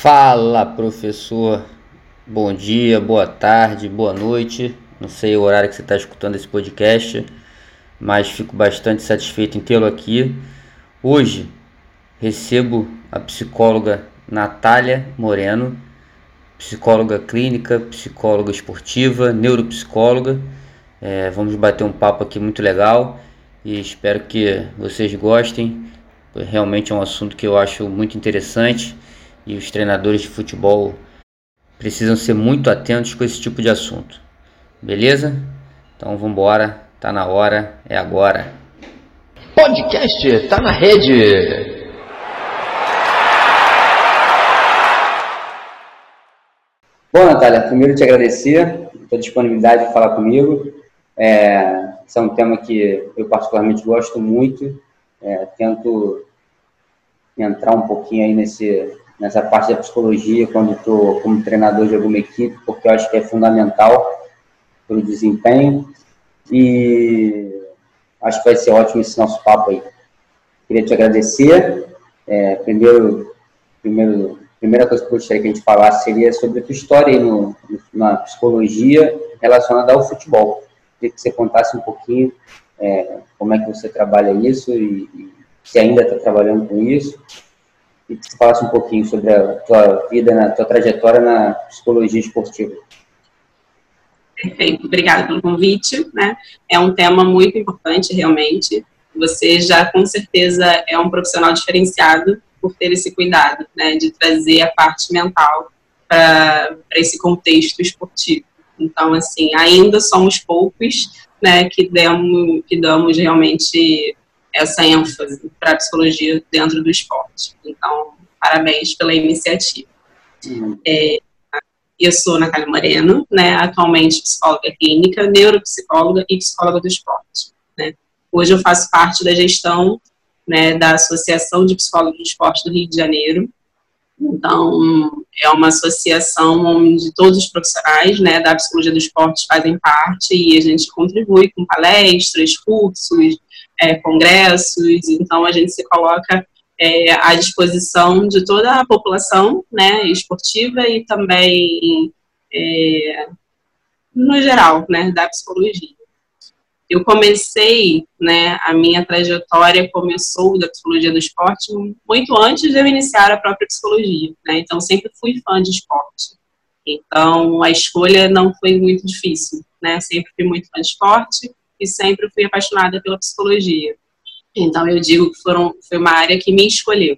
Fala, professor. Bom dia, boa tarde, boa noite. Não sei o horário que você está escutando esse podcast, mas fico bastante satisfeito em tê-lo aqui. Hoje recebo a psicóloga Natália Moreno, psicóloga clínica, psicóloga esportiva, neuropsicóloga. É, vamos bater um papo aqui muito legal e espero que vocês gostem. Realmente é um assunto que eu acho muito interessante e os treinadores de futebol precisam ser muito atentos com esse tipo de assunto. Beleza? Então vamos embora, tá na hora, é agora. Podcast tá na rede. Bom, Natália, primeiro te agradecer pela disponibilidade de falar comigo. É, esse é um tema que eu particularmente gosto muito. É, tento entrar um pouquinho aí nesse, nessa parte da psicologia quando estou como treinador de alguma equipe, porque eu acho que é fundamental para o desempenho. E acho que vai ser ótimo esse nosso papo aí. Queria te agradecer. É, primeiro, primeiro, primeira coisa que eu gostaria que a gente falasse seria sobre a tua história no, na psicologia relacionada ao futebol. Queria que você contasse um pouquinho é, como é que você trabalha isso e, e se ainda está trabalhando com isso e que falasse um pouquinho sobre a tua vida, a tua trajetória na psicologia esportiva. Perfeito, obrigada pelo convite. Né? É um tema muito importante, realmente. Você já, com certeza, é um profissional diferenciado por ter esse cuidado, né, de trazer a parte mental para esse contexto esportivo. Então, assim, ainda somos poucos, né, que damos, que damos realmente essa ênfase para a psicologia dentro do esporte. Então, parabéns pela iniciativa. Uhum. É, eu sou Natália Moreno, né, atualmente psicóloga clínica, neuropsicóloga e psicóloga do esporte. Né. Hoje eu faço parte da gestão né, da Associação de Psicólogos do Esporte do Rio de Janeiro. Então, é uma associação onde todos os profissionais né, da psicologia do esporte fazem parte e a gente contribui com palestras, cursos, é, congressos. Então, a gente se coloca é, à disposição de toda a população né, esportiva e também, é, no geral, né, da psicologia. Eu comecei, né, a minha trajetória começou da psicologia do esporte muito antes de eu iniciar a própria psicologia, né, então sempre fui fã de esporte. Então a escolha não foi muito difícil, né, sempre fui muito fã de esporte e sempre fui apaixonada pela psicologia. Então eu digo que foram, foi uma área que me escolheu,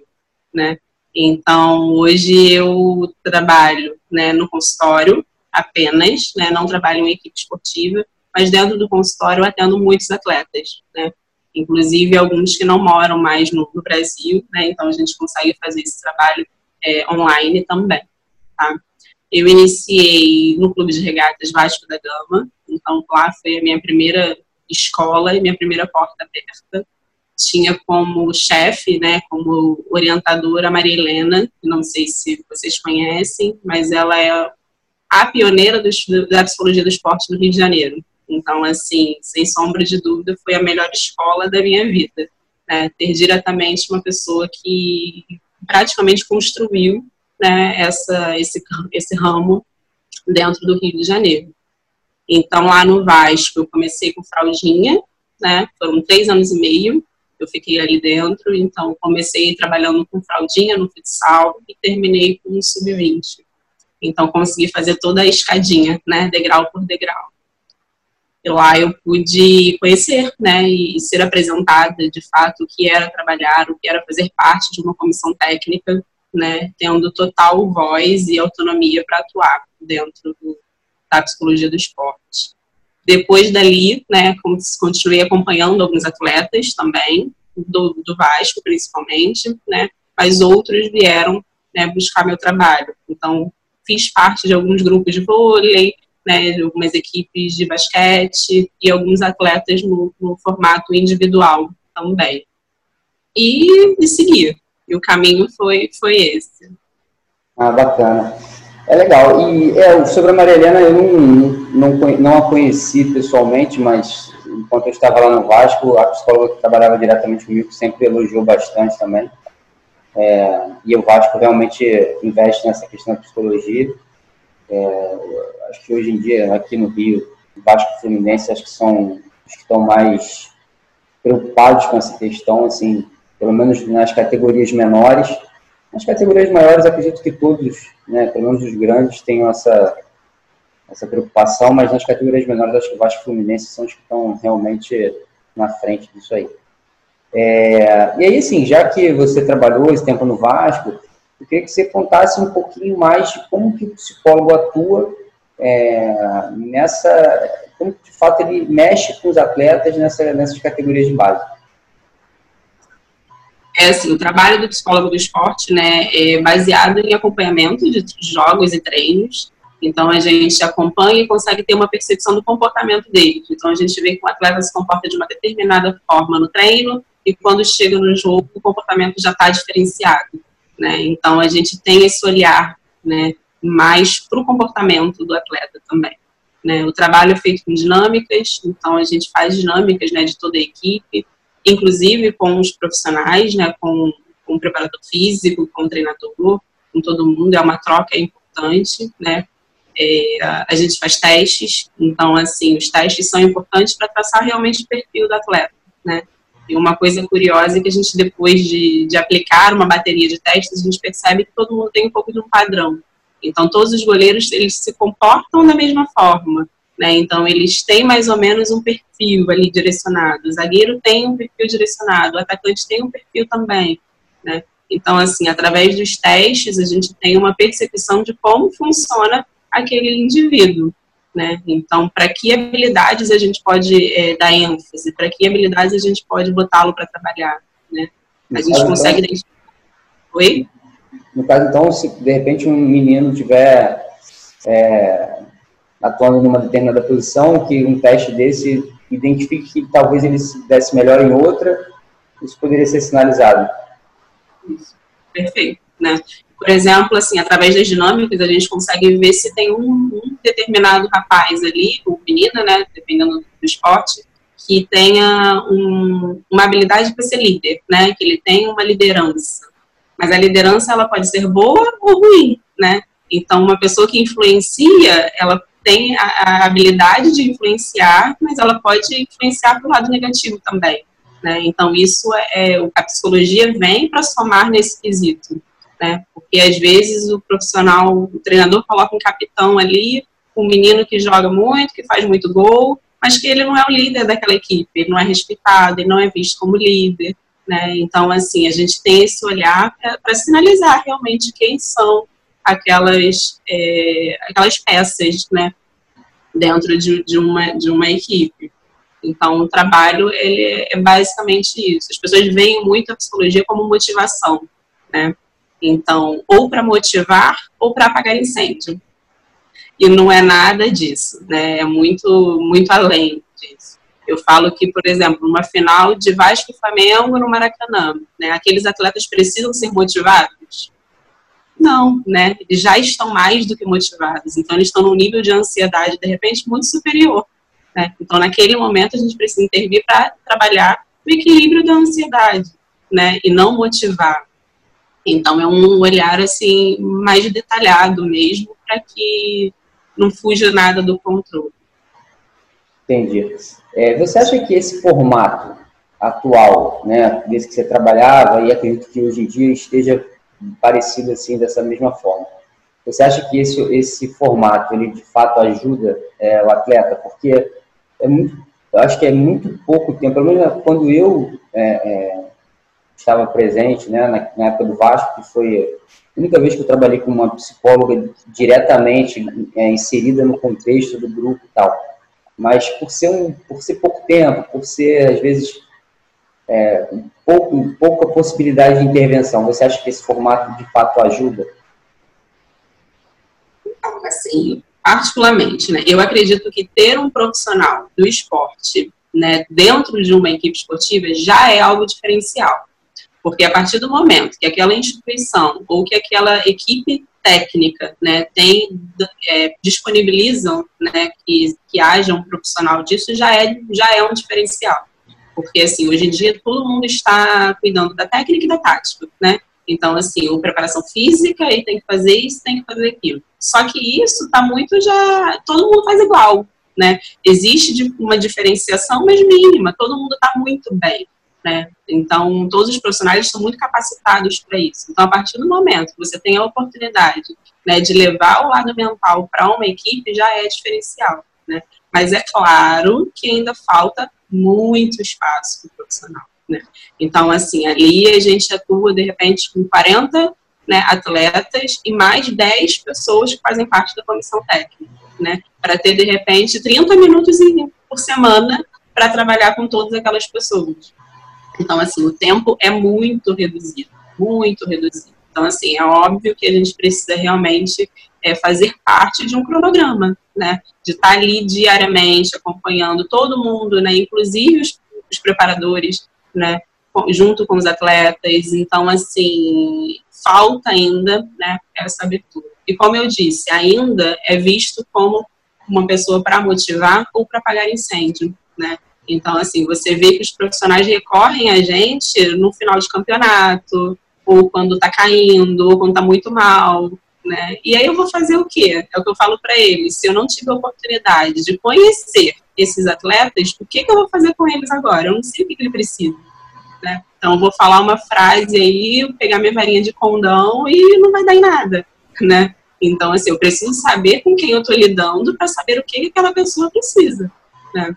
né? Então hoje eu trabalho, né, no consultório apenas, né, não trabalho em equipe esportiva, mas dentro do consultório eu atendo muitos atletas, né? Inclusive alguns que não moram mais no, no Brasil, né? Então a gente consegue fazer esse trabalho é, online também, tá? Eu iniciei no Clube de Regatas Vasco da Gama, então lá foi a minha primeira escola e minha primeira porta aberta tinha como chefe, né, como orientadora a Maria Helena, não sei se vocês conhecem, mas ela é a pioneira do, da psicologia do esporte no Rio de Janeiro. Então, assim, sem sombra de dúvida, foi a melhor escola da minha vida. Né, ter diretamente uma pessoa que praticamente construiu né, essa, esse, esse ramo dentro do Rio de Janeiro. Então, lá no Vasco, eu comecei com fraldinha, né, foram três anos e meio, eu fiquei ali dentro, então comecei trabalhando com fraldinha no futsal e terminei com o sub-20. Então consegui fazer toda a escadinha, né, degrau por degrau. E lá eu pude conhecer, né, e ser apresentada de fato o que era trabalhar, o que era fazer parte de uma comissão técnica, né, tendo total voz e autonomia para atuar dentro do, da psicologia do esporte. Depois dali, né, continuei acompanhando alguns atletas também, do, do Vasco principalmente, né, mas outros vieram né, buscar meu trabalho. Então, fiz parte de alguns grupos de vôlei, né, de algumas equipes de basquete e alguns atletas no, no formato individual também. E, e seguir. E o caminho foi, foi esse. Ah, bacana. É legal. E é, sobre a Maria Helena, eu não, não, não a conheci pessoalmente, mas enquanto eu estava lá no Vasco, a psicóloga que trabalhava diretamente comigo sempre elogiou bastante também. é, e o Vasco realmente investe nessa questão da psicologia. É, acho que hoje em dia, aqui no Rio, o Vasco e o Fluminense acho que são os que estão mais preocupados com essa questão, assim, pelo menos nas categorias menores. Nas categorias maiores, acredito que todos, né, pelo menos os grandes, tenham essa, essa preocupação, mas nas categorias menores, acho que o Vasco e Fluminense são os que estão realmente na frente disso aí. É, e aí, assim, já que você trabalhou esse tempo no Vasco, eu queria que você contasse um pouquinho mais de como que o psicólogo atua é, nessa, como de fato ele mexe com os atletas nessa, nessas categorias de base. É assim, o trabalho do psicólogo do esporte, né, é baseado em acompanhamento de jogos e treinos, então, a gente acompanha e consegue ter uma percepção do comportamento deles. Então, a gente vê que o atleta se comporta de uma determinada forma no treino e quando chega no jogo, o comportamento já está diferenciado. Né? Então, a gente tem esse olhar né, mais para o comportamento do atleta também. Né? O trabalho é feito com dinâmicas, então a gente faz dinâmicas né, de toda a equipe, inclusive com os profissionais, né, com, com o preparador físico, com o treinador, com todo mundo, é uma troca importante, né, é, a gente faz testes, então, assim, os testes são importantes para traçar realmente o perfil do atleta, né? E uma coisa curiosa é que a gente, depois de, de aplicar uma bateria de testes, a gente percebe que todo mundo tem um pouco de um padrão. Então, todos os goleiros, eles se comportam da mesma forma, né? Então, eles têm mais ou menos um perfil ali direcionado. O zagueiro tem um perfil direcionado, o atacante tem um perfil também, né? Então, assim, através dos testes, a gente tem uma percepção de como funciona aquele indivíduo. Né? Então, para que habilidades a gente pode é, dar ênfase? Para que habilidades a gente pode botá-lo para trabalhar? Né? A gente caso, consegue então, identificar. Oi? No caso, então, se de repente um menino tiver é, atuando numa determinada posição, que um teste desse identifique que talvez ele se desse melhor em outra, isso poderia ser sinalizado. Isso. Perfeito. Né? Por exemplo, assim, através das dinâmicas, a gente consegue ver se tem um, um determinado rapaz ali, ou menina, né, dependendo do esporte, que tenha um, uma habilidade para ser líder, né, que ele tenha uma liderança. Mas a liderança, ela pode ser boa ou ruim, né? Então, uma pessoa que influencia, ela tem a, a habilidade de influenciar, mas ela pode influenciar para o lado negativo também. Né? Então, isso é, é a psicologia vem para somar nesse quesito né? Porque às vezes o profissional, o treinador coloca um capitão ali, um menino que joga muito, que faz muito gol, mas que ele não é o líder daquela equipe, ele não é respeitado, ele não é visto como líder, né? Então, assim, a gente tem esse olhar para sinalizar realmente quem são aquelas, é, aquelas peças, né? Dentro de, de, uma, de uma equipe. Então, o trabalho ele é basicamente isso. As pessoas veem muito a psicologia como motivação, né? Então, ou para motivar ou para apagar incêndio. E não é nada disso, né? É muito, muito além disso. Eu falo que, por exemplo, uma final de Vasco e Flamengo no Maracanã, né? Aqueles atletas precisam ser motivados? Não, né? Eles já estão mais do que motivados. Então, eles estão num nível de ansiedade, de repente, muito superior. Né? Então, naquele momento, a gente precisa intervir para trabalhar o equilíbrio da ansiedade, né? E não motivar. Então é um olhar assim mais detalhado mesmo para que não fuja nada do controle. Entendi. É, você acha que esse formato atual, né, desde que você trabalhava e acredito que hoje em dia esteja parecido assim dessa mesma forma, você acha que esse esse formato ele de fato ajuda é, o atleta? Porque é muito, eu acho que é muito pouco tempo. Pelo menos quando eu é, é estava presente né, na, na, época do Vasco, que foi a única vez que eu trabalhei com uma psicóloga diretamente é, inserida no contexto do grupo e tal. Mas por ser, um, por ser pouco tempo, por ser, às vezes, é, pouco, pouca possibilidade de intervenção, você acha que esse formato de fato ajuda? Então, assim, particularmente, né, eu acredito que ter um profissional do esporte né, dentro de uma equipe esportiva já é algo diferencial. Porque a partir do momento que aquela instituição ou que aquela equipe técnica né, tem, é, disponibilizam né, que, que haja um profissional disso, já é, já é um diferencial. Porque, assim, hoje em dia todo mundo está cuidando da técnica e da tática, né? Então, assim, o preparação física, ele tem que fazer isso, tem que fazer aquilo. Só que isso está muito já. Todo mundo faz igual, né? Existe uma diferenciação, mas mínima. Todo mundo está muito bem, né? Então, todos os profissionais estão muito capacitados para isso. Então, a partir do momento que você tem a oportunidade né, de levar o lado mental para uma equipe, já é diferencial, né? Mas é claro que ainda falta muito espaço para o profissional. Né? Então, assim, ali a gente atua, de repente, com 40 né, atletas e mais 10 pessoas que fazem parte da comissão técnica, né? Para ter, de repente, 30 minutos por semana para trabalhar com todas aquelas pessoas. Então, assim, o tempo é muito reduzido, muito reduzido. Então, assim, é óbvio que a gente precisa realmente é, fazer parte de um cronograma, né? De estar tá ali diariamente acompanhando todo mundo, né? Inclusive os, os preparadores, né? Junto com os atletas. Então, assim, falta ainda, né? Essa abertura. E como eu disse, ainda é visto como uma pessoa para motivar ou para apagar incêndio, né? Então, assim, você vê que os profissionais recorrem a gente no final de campeonato, ou quando tá caindo, ou quando tá muito mal, né? E aí eu vou fazer o quê? É o que eu falo para eles. Se eu não tive a oportunidade de conhecer esses atletas, o que, que eu vou fazer com eles agora? Eu não sei o que, que ele precisa. Né? Então, eu vou falar uma frase aí, pegar minha varinha de condão e não vai dar em nada, né? Então, assim, eu preciso saber com quem eu estou lidando para saber o que, que aquela pessoa precisa, né?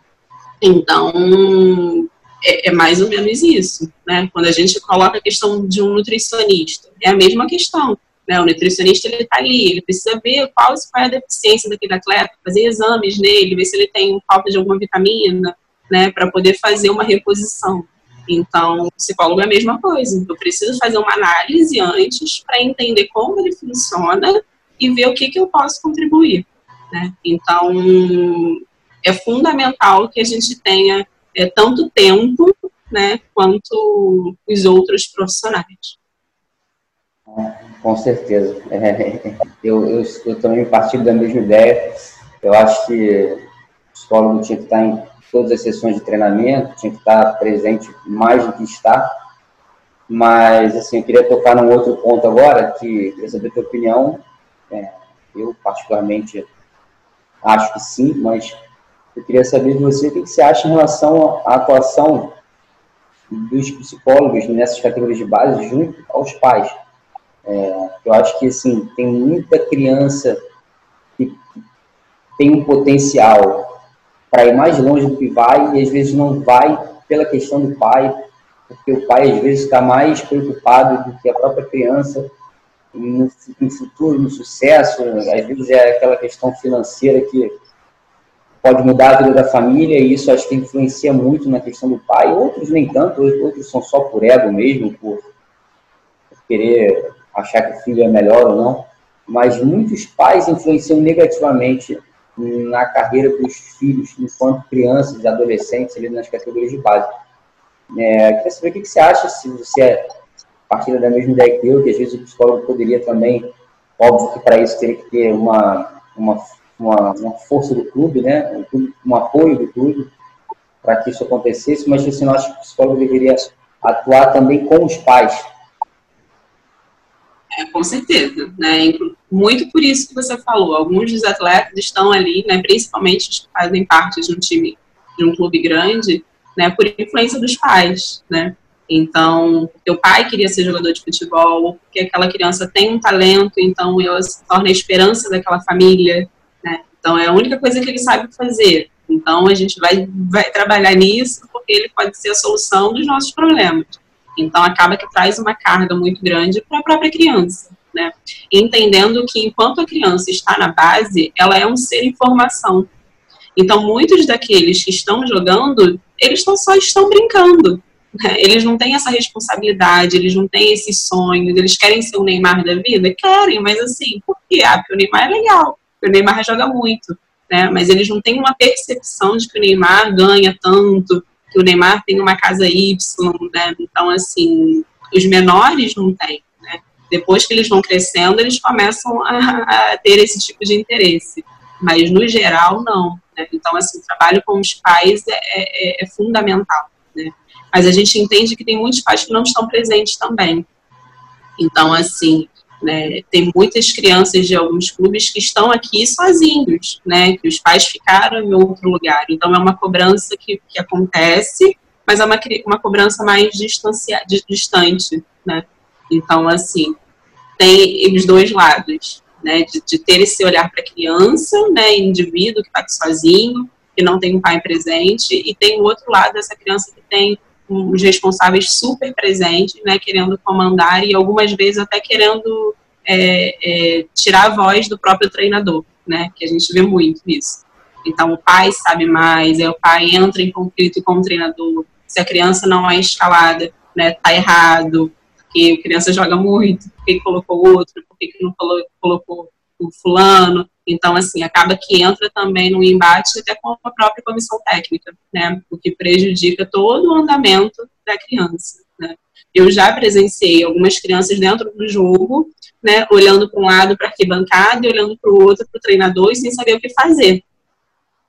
Então, é, é, mais ou menos isso, né? Quando a gente coloca a questão de um nutricionista, é a mesma questão. Né? O nutricionista ele está ali, ele precisa ver qual, qual é a deficiência daquele atleta, fazer exames nele, ver se ele tem falta de alguma vitamina, né, para poder fazer uma reposição. Então, o psicólogo é a mesma coisa. Eu preciso fazer uma análise antes para entender como ele funciona e ver o que, que eu posso contribuir. Né? Então, é fundamental que a gente tenha é, tanto tempo né, quanto os outros profissionais. Com certeza. É, eu, eu, eu, também partilho da mesma ideia. Eu acho que o psicólogo tinha que estar em todas as sessões de treinamento, tinha que estar presente mais do que está. Mas, assim, eu queria tocar num outro ponto agora, que queria saber a tua opinião. É, eu, particularmente, acho que sim, mas eu queria saber de você o que você acha em relação à atuação dos psicólogos nessas categorias de base junto aos pais é, eu acho que assim, tem muita criança que tem um potencial para ir mais longe do que vai e às vezes não vai pela questão do pai, porque o pai às vezes está mais preocupado do que a própria criança no, no futuro, no sucesso. Às vezes é aquela questão financeira que pode mudar a vida da família e isso acho que influencia muito na questão do pai. Outros nem tanto, outros são só por ego mesmo, por querer achar que o filho é melhor ou não, mas muitos pais influenciam negativamente na carreira dos filhos enquanto crianças adolescentes ali nas categorias de base. É, queria saber o que você acha, se você é partilha da mesma ideia que eu, que às vezes o psicólogo poderia também, óbvio que para isso teria que ter uma, uma, uma, uma força do clube, né, um, um apoio do clube para que isso acontecesse, mas você não acha que o psicólogo deveria atuar também com os pais, é, com certeza, né? Muito por isso que você falou. Alguns dos atletas estão ali, né? Principalmente os que fazem parte de um time, de um clube grande, né? Por influência dos pais, né? Então, teu pai queria ser jogador de futebol, porque aquela criança tem um talento, então ela se torna a esperança daquela família? Então, é a única coisa que ele sabe fazer. Então, a gente vai, vai trabalhar nisso, porque ele pode ser a solução dos nossos problemas. Então, acaba que traz uma carga muito grande para a própria criança. Né? Entendendo que enquanto a criança está na base, ela é um ser em formação. Então, muitos daqueles que estão jogando, eles tão, só estão brincando. Né? Eles não têm essa responsabilidade, eles não têm esses sonhos, eles querem ser o Neymar da vida? Querem, mas assim, por quê? Ah, porque o Neymar é legal, porque o Neymar joga muito. Né? Mas eles não têm uma percepção de que o Neymar ganha tanto, que o Neymar tem uma casa Y, né? Então, assim, os menores não têm, né? Depois que eles vão crescendo, eles começam a, a ter esse tipo de interesse. Mas, no geral, não. Né? Então, assim, o trabalho com os pais é, é, é fundamental, né? Mas a gente entende que tem muitos pais que não estão presentes também. Então, assim, né, tem muitas crianças de alguns clubes que estão aqui sozinhos, né, que os pais ficaram em outro lugar. Então, é uma cobrança que, que acontece, mas é uma, uma cobrança mais distancia, distante, né. Então, assim, tem os dois lados, né, de, de ter esse olhar para a criança, né, indivíduo que está sozinho, que não tem um pai presente, e tem o outro lado dessa criança que tem os responsáveis super presentes, né, querendo comandar e algumas vezes até querendo é, é, tirar a voz do próprio treinador, né, que a gente vê muito isso. Então, o pai sabe mais, é o pai entra em conflito com o treinador. Se a criança não é escalada, né, tá errado, porque a criança joga muito, por que colocou outro, por que não colocou o fulano. Então, assim, acaba que entra também no embate até com a própria comissão técnica, né? O que prejudica todo o andamento da criança, né? Eu já presenciei algumas crianças dentro do jogo, né, olhando para um lado para a arquibancada e olhando para o outro para o treinador e sem saber o que fazer.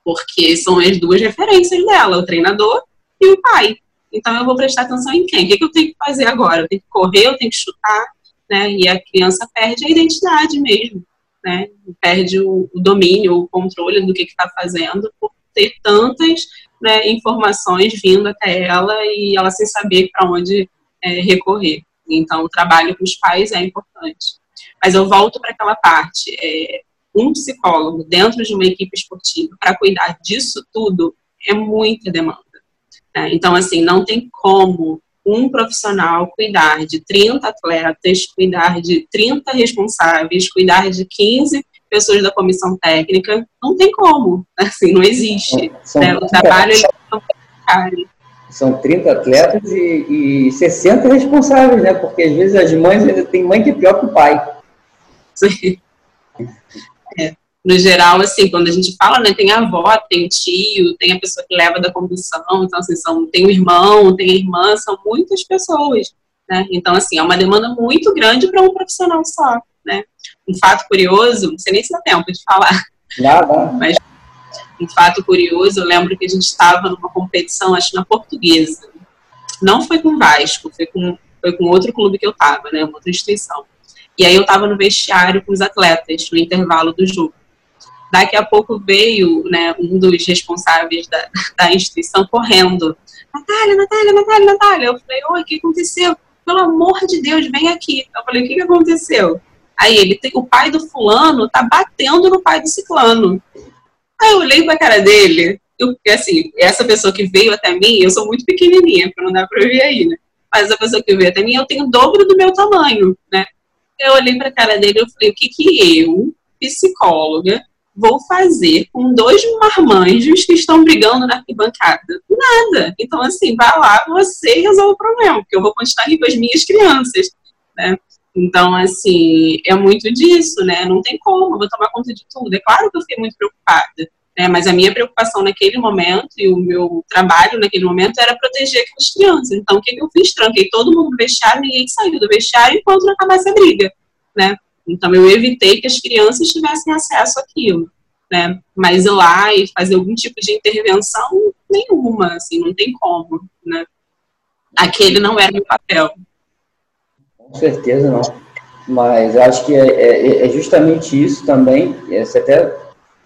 Porque são as duas referências dela, o treinador e o pai. Então eu vou prestar atenção em quem? O que, que eu tenho que fazer agora? Eu tenho que correr, eu tenho que chutar, né? E a criança perde a identidade mesmo né? Perde o, domínio, o controle do que está fazendo por ter tantas né, informações vindo até ela e ela sem saber para onde é, recorrer. Então, o trabalho com os pais é importante. Mas eu volto para aquela parte. É, um psicólogo dentro de uma equipe esportiva para cuidar disso tudo é muita demanda. Né? Então, assim, não tem como um profissional cuidar de 30 atletas, cuidar de 30 responsáveis, cuidar de 15 pessoas da comissão técnica, não tem como, assim, não existe. São, né? O trabalho é São 30 atletas e, e 60 responsáveis, né? Porque às vezes as mães ainda tem mãe que é pior que o pai. Sim. É no geral, assim, quando a gente fala, né, tem a avó, tem o tio, tem a pessoa que leva da condução, então, assim, são, tem o irmão, tem a irmã, são muitas pessoas, né? Então, assim, é uma demanda muito grande para um profissional só, né? Um fato curioso, não sei nem se dá tempo de falar, Nada. mas um fato curioso, eu lembro que a gente estava numa competição, acho na portuguesa, não foi com o Vasco, foi com, foi com outro clube que eu estava, né, uma outra instituição. E aí eu estava no vestiário com os atletas, no intervalo do jogo. Daqui a pouco veio né, um dos responsáveis da, da instituição correndo. Natália, Natália, Natália, Natália. Eu falei, oi, o que aconteceu? Pelo amor de Deus, vem aqui. Eu falei, o que, que aconteceu? Aí ele, o pai do fulano tá batendo no pai do ciclano. Aí eu olhei pra cara dele, eu, assim, essa pessoa que veio até mim, eu sou muito pequenininha, porque não dá pra ver aí, né? Mas a pessoa que veio até mim, eu tenho o dobro do meu tamanho, né? Eu olhei pra cara dele e falei, o que que eu, psicóloga, vou fazer com dois marmanjos que estão brigando na arquibancada? Nada. Então, assim, vai lá, você resolve o problema, porque eu vou continuar ali com as minhas crianças, né? Então, assim, é muito disso, né? Não tem como, eu vou tomar conta de tudo. É claro que eu fiquei muito preocupada, né? Mas a minha preocupação naquele momento e o meu trabalho naquele momento era proteger aquelas crianças. Então, o que, que eu fiz? Tranquei todo mundo no vestiário, ninguém saiu do vestiário enquanto não acabasse a briga, né? Então, eu evitei que as crianças tivessem acesso àquilo, né? Mas ir lá e fazer algum tipo de intervenção, nenhuma, assim, não tem como, né? Aquele não era meu papel. Com certeza não. Mas acho que é, é, é justamente isso também. Você até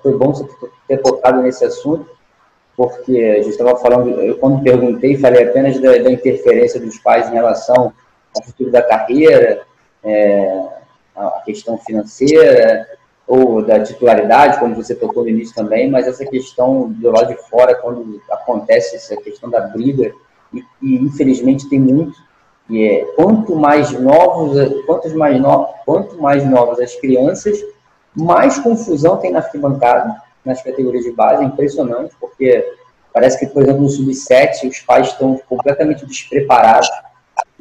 foi bom você ter tocado nesse assunto, porque a gente estava falando, eu quando perguntei, falei apenas da, da, interferência dos pais em relação ao futuro da carreira, é, a questão financeira ou da titularidade, como você tocou no início também, mas essa questão do lado de fora, quando acontece essa questão da briga, e, e infelizmente tem muito, e é quanto mais novos, quantos mais no, quanto mais novas as crianças, mais confusão tem na arquibancada, nas categorias de base, é impressionante, porque parece que, por exemplo, no sub-7 os pais estão completamente despreparados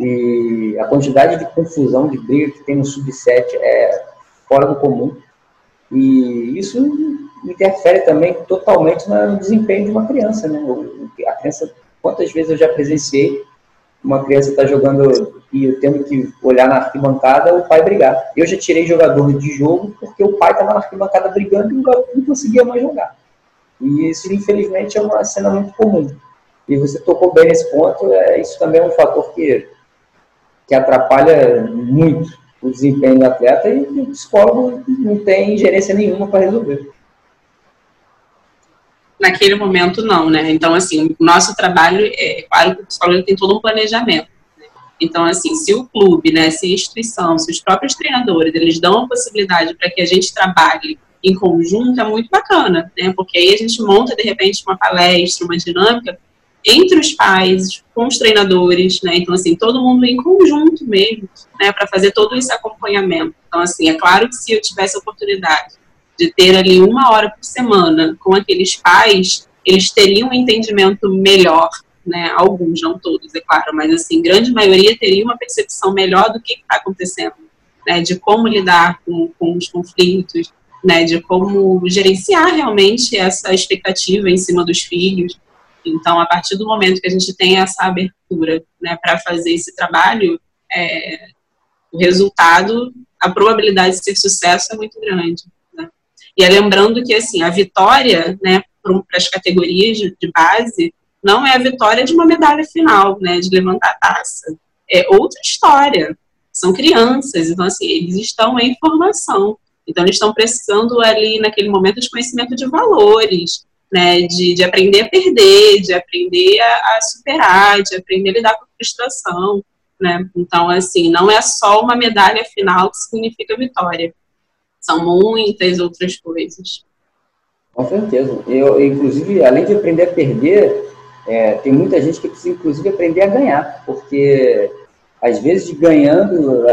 e a quantidade de confusão, de briga que tem no sub-7 é fora do comum. E isso interfere também totalmente no desempenho de uma criança, né? A criança, quantas vezes eu já presenciei uma criança está jogando e eu tendo que olhar na arquibancada o pai brigar. Eu já tirei jogador de jogo porque o pai estava na arquibancada brigando e não conseguia mais jogar. E isso, infelizmente, é uma cena muito comum. E você tocou bem nesse ponto, é, isso também é um fator que que atrapalha muito o desempenho do atleta e o psicólogo não tem gerência nenhuma para resolver. Naquele momento, não, né? Então, assim, o nosso trabalho, é claro que o psicólogo tem todo um planejamento. Né? Então, assim, se o clube, né, se a instituição, se os próprios treinadores, eles dão a possibilidade para que a gente trabalhe em conjunto, é muito bacana, né? Porque aí a gente monta, de repente, uma palestra, uma dinâmica entre os pais, com os treinadores, né? Então, assim, todo mundo em conjunto mesmo, né? Para fazer todo esse acompanhamento. Então, assim, é claro que se eu tivesse a oportunidade de ter ali uma hora por semana com aqueles pais, eles teriam um entendimento melhor, né? Alguns, não todos, é claro, mas, assim, grande maioria teria uma percepção melhor do que está acontecendo, né? De como lidar com, com os conflitos, né? De como gerenciar realmente essa expectativa em cima dos filhos, então, a partir do momento que a gente tem essa abertura né, para fazer esse trabalho, é, o resultado, a probabilidade de ser sucesso é muito grande. Né? E é lembrando que assim, a vitória né, para as categorias de, base não é a vitória de uma medalha final, né, de levantar a taça. É outra história. São crianças, então assim, eles estão em formação. Então, eles estão precisando ali, naquele momento, de conhecimento de valores, né, de, de aprender a perder, de aprender a, a, superar, de aprender a lidar com a frustração, né? Então, assim, não é só uma medalha final que significa vitória. São muitas outras coisas. Com certeza. Eu, inclusive, além de aprender a perder, é, tem muita gente que precisa, inclusive, aprender a ganhar, porque às vezes ganhando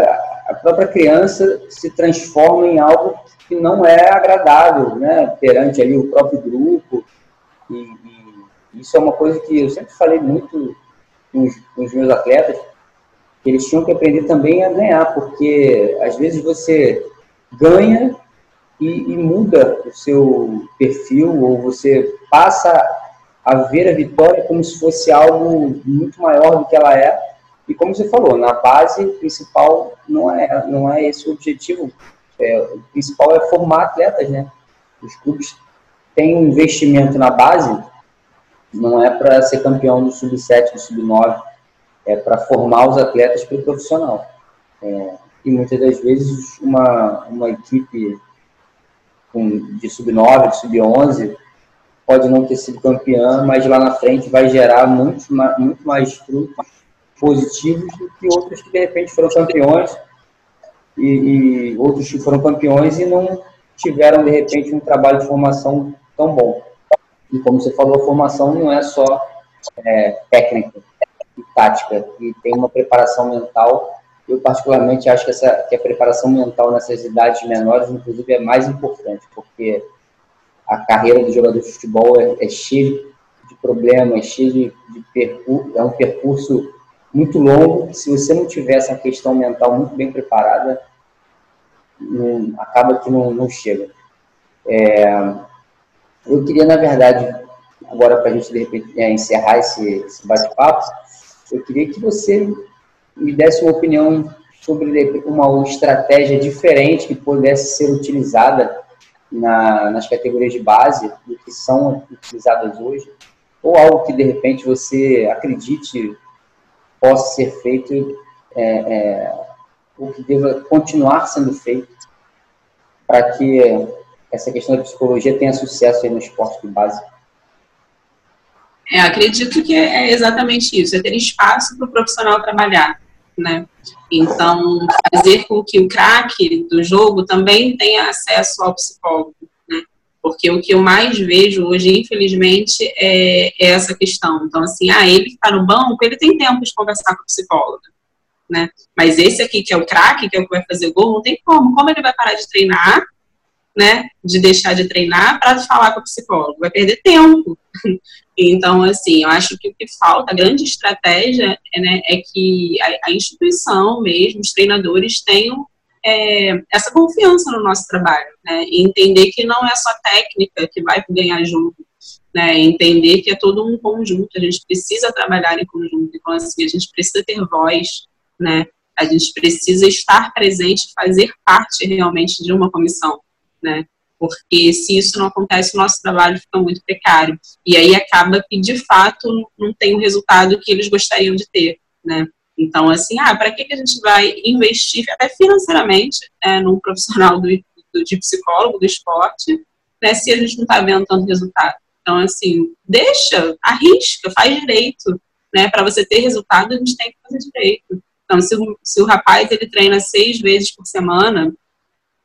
a própria criança se transforma em algo que não é agradável, né, perante ali o próprio grupo. E, e isso é uma coisa que eu sempre falei muito com os, com os, meus atletas, que eles tinham que aprender também a ganhar, porque às vezes você ganha e, e muda o seu perfil, ou você passa a ver a vitória como se fosse algo muito maior do que ela é. E como você falou, na base principal não é, não é esse o objetivo é, o principal é formar atletas, né? Os clubes têm um investimento na base, não é para ser campeão do sub-7, do sub-9, é para formar os atletas para o profissional. É, e muitas das vezes uma, uma equipe com, de sub-9, de sub-11, pode não ter sido campeã, mas lá na frente vai gerar muito, muito mais frutos positivos do que outros que de repente foram campeões e, e outros que foram campeões e não tiveram, de repente, um trabalho de formação tão bom. E como você falou, a formação não é só é, técnica e tática, e tem uma preparação mental. Eu, particularmente, acho que, essa, que a preparação mental nessas idades menores, inclusive, é mais importante, porque a carreira do jogador de futebol é, é cheia de problemas, é cheia de, de percurso, é um percurso muito longo, se você não tiver essa questão mental muito bem preparada, não, acaba que não, não chega. É, eu queria, na verdade, agora para a gente de repente é, encerrar esse, esse bate-papo, eu queria que você me desse uma opinião sobre uma estratégia diferente que pudesse ser utilizada na, nas categorias de base do que são utilizadas hoje, ou algo que de repente você acredite possa ser feito é, é, o que deva continuar sendo feito para que essa questão da psicologia tenha sucesso no esporte de base? É, acredito que é exatamente isso, é ter espaço para o profissional trabalhar, né? Então, fazer com que o craque do jogo também tenha acesso ao psicólogo? Porque o que eu mais vejo hoje, infelizmente, é, é essa questão. Então, assim, ah, ele está no banco, ele tem tempo de conversar com o psicólogo né? Mas esse aqui, que é o craque, que é o que vai fazer gol, não tem como. Como ele vai parar de treinar, né? De deixar de treinar para falar com o psicólogo? Vai perder tempo. Então, assim, eu acho que o que falta, a grande estratégia é, né, é que a, a, instituição mesmo, os treinadores tenham é, essa confiança no nosso trabalho, né? E entender que não é só técnica que vai ganhar jogo, né? Entender que é todo um conjunto, a gente precisa trabalhar em conjunto. Então, assim, a gente precisa ter voz, né? A gente precisa estar presente, fazer parte realmente de uma comissão, né? Porque se isso não acontece, o nosso trabalho fica muito precário. E aí acaba que, de fato, não tem o resultado que eles gostariam de ter, né? Então, assim, ah, para que, que a gente vai investir até financeiramente é, num profissional do, do, de psicólogo do esporte, né, se a gente não está vendo tanto resultado? Então, assim, deixa, arrisca, faz direito, né? Para você ter resultado, a gente tem que fazer direito. Então, se o, se o rapaz ele treina seis vezes por semana,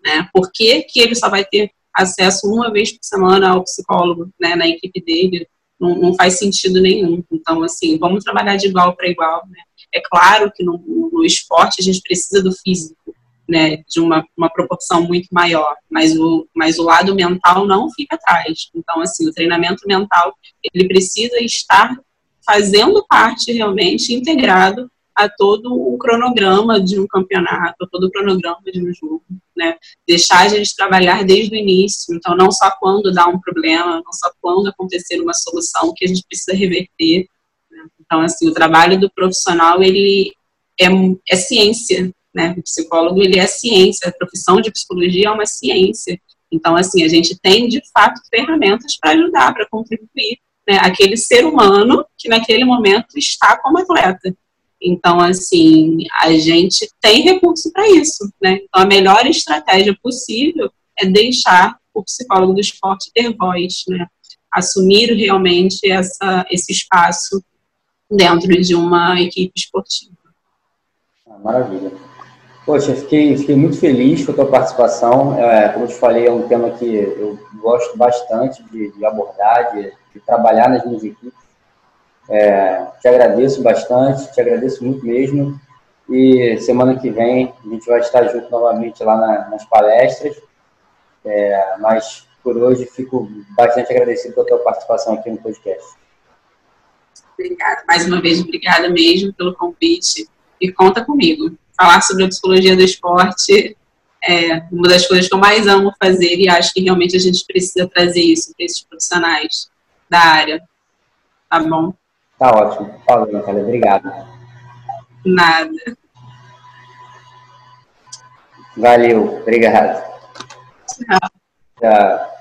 né? Por que, que ele só vai ter acesso uma vez por semana ao psicólogo, né? Na equipe dele? Não, não faz sentido nenhum. Então, assim, vamos trabalhar de igual para igual, né? É claro que no, no esporte a gente precisa do físico, né, de uma, uma proporção muito maior, mas o, mas o lado mental não fica atrás. Então, assim, o treinamento mental, ele precisa estar fazendo parte realmente integrado a todo o cronograma de um campeonato, a todo o cronograma de um jogo, né? Deixar a gente trabalhar desde o início, então não só quando dá um problema, não só quando acontecer uma solução que a gente precisa reverter. Então, assim, o trabalho do profissional, ele é, é ciência, né? O psicólogo, ele é ciência, a profissão de psicologia é uma ciência. Então, assim, a gente tem, de fato, ferramentas para ajudar, para contribuir né, aquele ser humano que naquele momento está como atleta. Então, assim, a gente tem recurso para isso, né? Então, a melhor estratégia possível é deixar o psicólogo do esporte ter voz, né? Assumir realmente essa, esse espaço dentro de uma equipe esportiva. Ah, maravilha. Poxa, fiquei, fiquei muito feliz com a tua participação. É, como eu te falei, é um tema que eu gosto bastante de, de abordar, de, de, trabalhar nas minhas equipes. É, te agradeço bastante, te agradeço muito mesmo. E semana que vem a gente vai estar junto novamente lá na, nas palestras. É, mas por hoje fico bastante agradecido pela tua participação aqui no podcast. Obrigada. Mais uma vez, obrigada mesmo pelo convite. E conta comigo falar sobre a psicologia do esporte é uma das coisas que eu mais amo fazer e acho que realmente a gente precisa trazer isso para esses profissionais da área. Tá bom? Tá ótimo. Falou, Natália. Obrigado. Nada. Valeu. Obrigado. Tchau. Tchau.